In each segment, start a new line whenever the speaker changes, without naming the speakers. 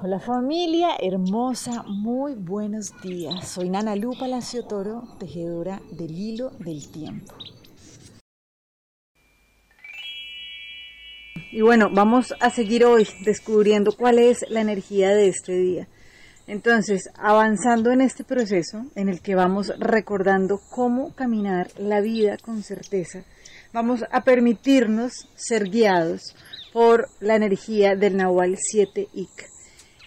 Hola familia hermosa, muy buenos días. Soy Nana Lu Palacio Toro, tejedora del hilo del tiempo. Y bueno, vamos a seguir hoy descubriendo cuál es la energía de este día. Entonces, avanzando en este proceso en el que vamos recordando cómo caminar la vida con certeza, vamos a permitirnos ser guiados por la energía del Nahual 7 Ik.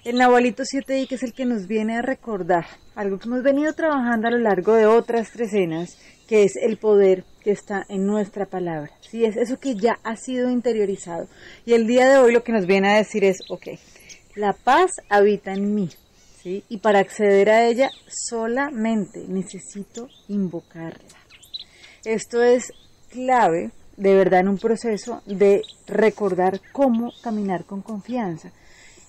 El Nahualito 7 Ik es el que nos viene a recordar algo que hemos venido trabajando a lo largo de otras tres escenas, que es el poder que está en nuestra palabra. ¿sí? Es eso que ya ha sido interiorizado. Y el día de hoy lo que nos viene a decir es, ok, la paz habita en mí. Y para acceder a ella solamente necesito invocarla. Esto es clave de verdad en un proceso de recordar cómo caminar con confianza.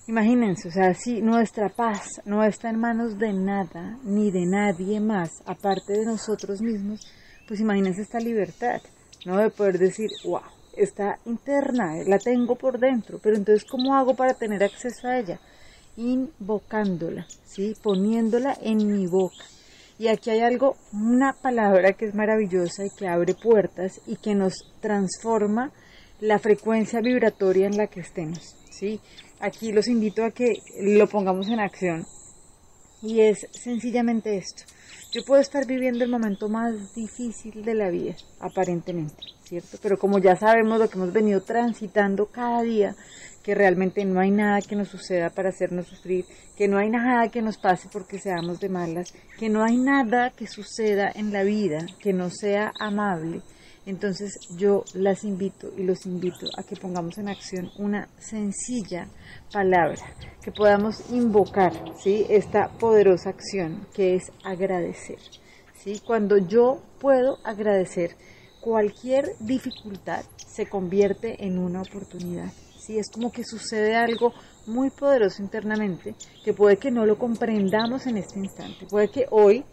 Imagínense, o sea, si nuestra paz no está en manos de nada ni de nadie más, aparte de nosotros mismos, pues imagínense esta libertad, ¿no? De poder decir, wow, está interna, la tengo por dentro, pero entonces, ¿cómo hago para tener acceso a ella? Invocándola, ¿sí? Poniéndola en mi boca. Y aquí hay algo, una palabra que es maravillosa y que abre puertas y que nos transforma la frecuencia vibratoria en la que estemos, ¿sí? Aquí los invito a que lo pongamos en acción. Y es sencillamente esto. Yo puedo estar viviendo el momento más difícil de la vida, aparentemente, ¿cierto? Pero como ya sabemos lo que hemos venido transitando cada día, que realmente no hay nada que nos suceda para hacernos sufrir, que no hay nada que nos pase porque seamos de malas, que no hay nada que suceda en la vida que no sea amable, entonces yo las invito y los invito a que pongamos en acción una sencilla palabra, que podamos invocar ¿sí? esta poderosa acción que es agradecer. ¿sí? Cuando yo puedo agradecer, cualquier dificultad se convierte en una oportunidad. ¿sí? Es como que sucede algo muy poderoso internamente que puede que no lo comprendamos en este instante. Puede que hoy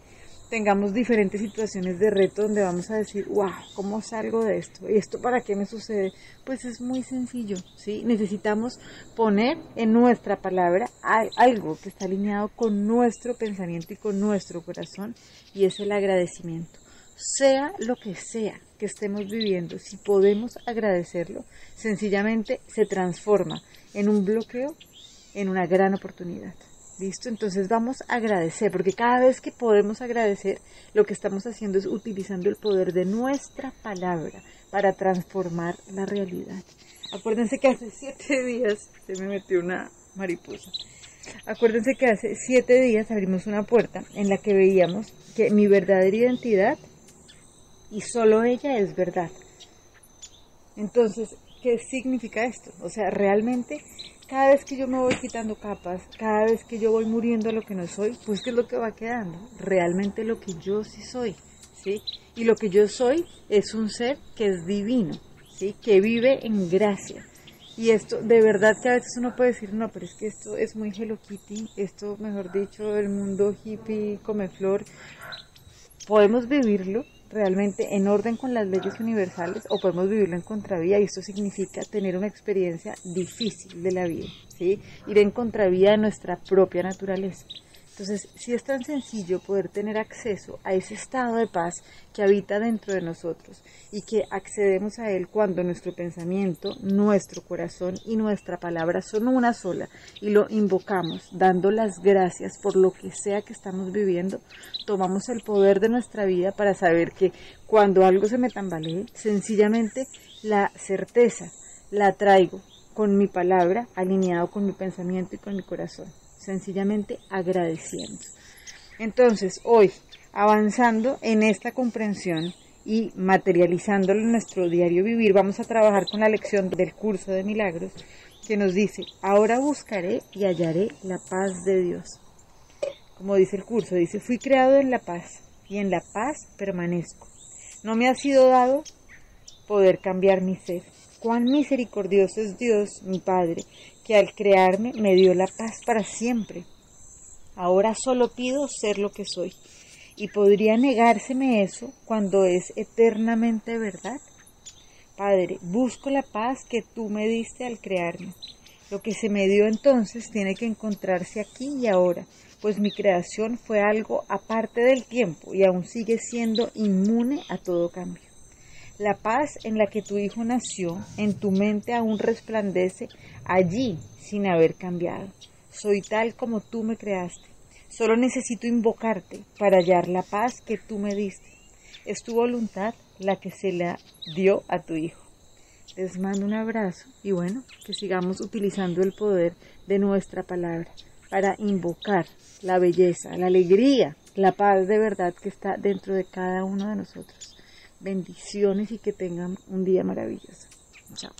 tengamos diferentes situaciones de reto donde vamos a decir, wow, ¿cómo salgo de esto? ¿Y esto para qué me sucede? Pues es muy sencillo, ¿sí? Necesitamos poner en nuestra palabra algo que está alineado con nuestro pensamiento y con nuestro corazón y es el agradecimiento. Sea lo que sea que estemos viviendo, si podemos agradecerlo, sencillamente se transforma en un bloqueo, en una gran oportunidad. ¿Listo? Entonces vamos a agradecer, porque cada vez que podemos agradecer, lo que estamos haciendo es utilizando el poder de nuestra palabra para transformar la realidad. Acuérdense que hace siete días se me metió una mariposa. Acuérdense que hace siete días abrimos una puerta en la que veíamos que mi verdadera identidad y solo ella es verdad. Entonces, ¿qué significa esto? O sea, realmente cada vez que yo me voy quitando capas, cada vez que yo voy muriendo a lo que no soy, pues ¿qué es lo que va quedando? Realmente lo que yo sí soy, ¿sí? Y lo que yo soy es un ser que es divino, ¿sí? Que vive en gracia. Y esto, de verdad que a veces uno puede decir, no, pero es que esto es muy Hello Kitty, esto, mejor dicho, el mundo hippie, come flor. Podemos vivirlo, realmente en orden con las leyes universales o podemos vivirlo en contravía y esto significa tener una experiencia difícil de la vida, ¿sí? ir en contravía de nuestra propia naturaleza. Entonces, si es tan sencillo poder tener acceso a ese estado de paz que habita dentro de nosotros y que accedemos a él cuando nuestro pensamiento, nuestro corazón y nuestra palabra son una sola y lo invocamos dando las gracias por lo que sea que estamos viviendo, tomamos el poder de nuestra vida para saber que cuando algo se me tambalee, sencillamente la certeza la traigo con mi palabra alineado con mi pensamiento y con mi corazón sencillamente agradeciendo. Entonces, hoy, avanzando en esta comprensión y materializándolo en nuestro diario vivir, vamos a trabajar con la lección del curso de milagros que nos dice, ahora buscaré y hallaré la paz de Dios. Como dice el curso, dice, fui creado en la paz y en la paz permanezco. No me ha sido dado poder cambiar mi ser. Cuán misericordioso es Dios, mi Padre, que al crearme me dio la paz para siempre. Ahora solo pido ser lo que soy. ¿Y podría negárseme eso cuando es eternamente verdad? Padre, busco la paz que tú me diste al crearme. Lo que se me dio entonces tiene que encontrarse aquí y ahora, pues mi creación fue algo aparte del tiempo y aún sigue siendo inmune a todo cambio. La paz en la que tu hijo nació en tu mente aún resplandece allí sin haber cambiado. Soy tal como tú me creaste. Solo necesito invocarte para hallar la paz que tú me diste. Es tu voluntad la que se la dio a tu hijo. Les mando un abrazo y bueno, que sigamos utilizando el poder de nuestra palabra para invocar la belleza, la alegría, la paz de verdad que está dentro de cada uno de nosotros. Bendiciones y que tengan un día maravilloso. Chao.